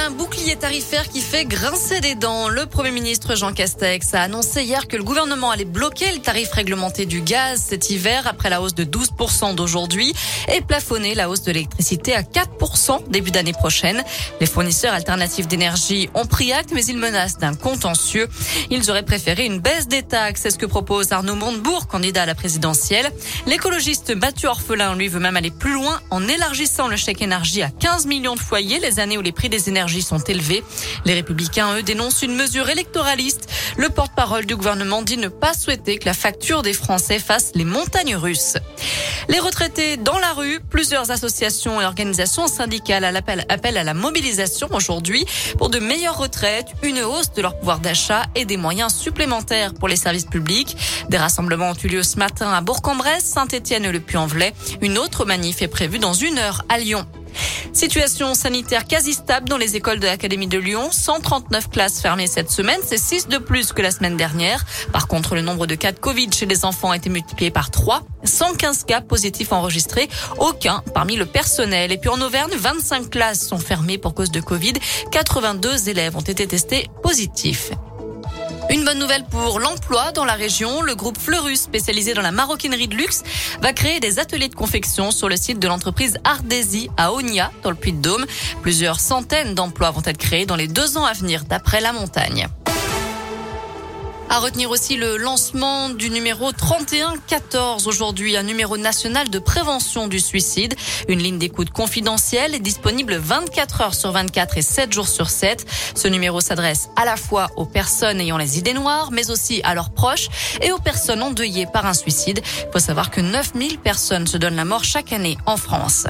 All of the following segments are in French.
Un bouclier tarifaire qui fait grincer des dents. Le Premier ministre Jean Castex a annoncé hier que le gouvernement allait bloquer le tarif réglementé du gaz cet hiver après la hausse de 12% d'aujourd'hui et plafonner la hausse de l'électricité à 4% début d'année prochaine. Les fournisseurs alternatifs d'énergie ont pris acte mais ils menacent d'un contentieux. Ils auraient préféré une baisse des taxes. C'est ce que propose Arnaud Montebourg, candidat à la présidentielle. L'écologiste Mathieu Orphelin, lui, veut même aller plus loin en élargissant le chèque énergie à 15 millions de foyers les années où les prix des énergies sont élevés. Les républicains, eux, dénoncent une mesure électoraliste. Le porte-parole du gouvernement dit ne pas souhaiter que la facture des Français fasse les montagnes russes. Les retraités dans la rue, plusieurs associations et organisations syndicales appellent à la mobilisation aujourd'hui pour de meilleures retraites, une hausse de leur pouvoir d'achat et des moyens supplémentaires pour les services publics. Des rassemblements ont eu lieu ce matin à Bourg-en-Bresse, Saint-Étienne et le Puy-en-Velay. Une autre manif est prévue dans une heure à Lyon. Situation sanitaire quasi stable dans les écoles de l'Académie de Lyon. 139 classes fermées cette semaine. C'est 6 de plus que la semaine dernière. Par contre, le nombre de cas de Covid chez les enfants a été multiplié par 3. 115 cas positifs enregistrés. Aucun parmi le personnel. Et puis en Auvergne, 25 classes sont fermées pour cause de Covid. 82 élèves ont été testés positifs. Une bonne nouvelle pour l'emploi dans la région. Le groupe Fleurus, spécialisé dans la maroquinerie de luxe, va créer des ateliers de confection sur le site de l'entreprise Ardesi à Onia, dans le Puy-de-Dôme. Plusieurs centaines d'emplois vont être créés dans les deux ans à venir, d'après la montagne. À retenir aussi le lancement du numéro 3114 aujourd'hui, un numéro national de prévention du suicide. Une ligne d'écoute confidentielle est disponible 24 heures sur 24 et 7 jours sur 7. Ce numéro s'adresse à la fois aux personnes ayant les idées noires, mais aussi à leurs proches et aux personnes endeuillées par un suicide. Il faut savoir que 9000 personnes se donnent la mort chaque année en France.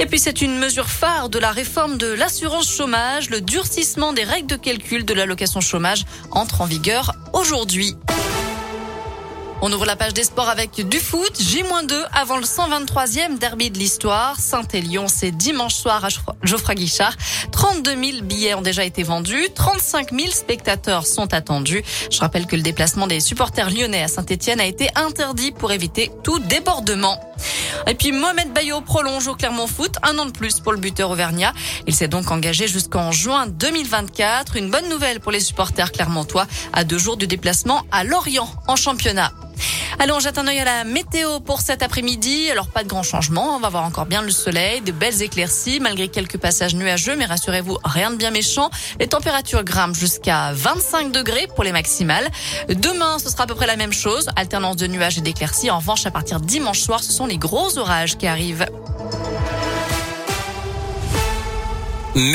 Et puis c'est une mesure phare de la réforme de l'assurance chômage. Le durcissement des règles de calcul de l'allocation chômage entre en vigueur aujourd'hui. On ouvre la page des sports avec du foot. J-2 avant le 123e derby de l'histoire. Saint-Élion, c'est dimanche soir à Geoffroy Guichard. 32 000 billets ont déjà été vendus. 35 000 spectateurs sont attendus. Je rappelle que le déplacement des supporters lyonnais à Saint-Etienne a été interdit pour éviter tout débordement. Et puis Mohamed Bayo prolonge au Clermont Foot un an de plus pour le buteur auvergnat. Il s'est donc engagé jusqu'en juin 2024. Une bonne nouvelle pour les supporters clermontois à deux jours du déplacement à Lorient en championnat. Allons, on jette un œil à la météo pour cet après-midi. Alors pas de grands changements, on va voir encore bien le soleil, de belles éclaircies malgré quelques passages nuageux, mais rassurez-vous, rien de bien méchant. Les températures grimpent jusqu'à 25 degrés pour les maximales. Demain, ce sera à peu près la même chose, alternance de nuages et d'éclaircies. En revanche, à partir dimanche soir, ce sont les gros orages qui arrivent.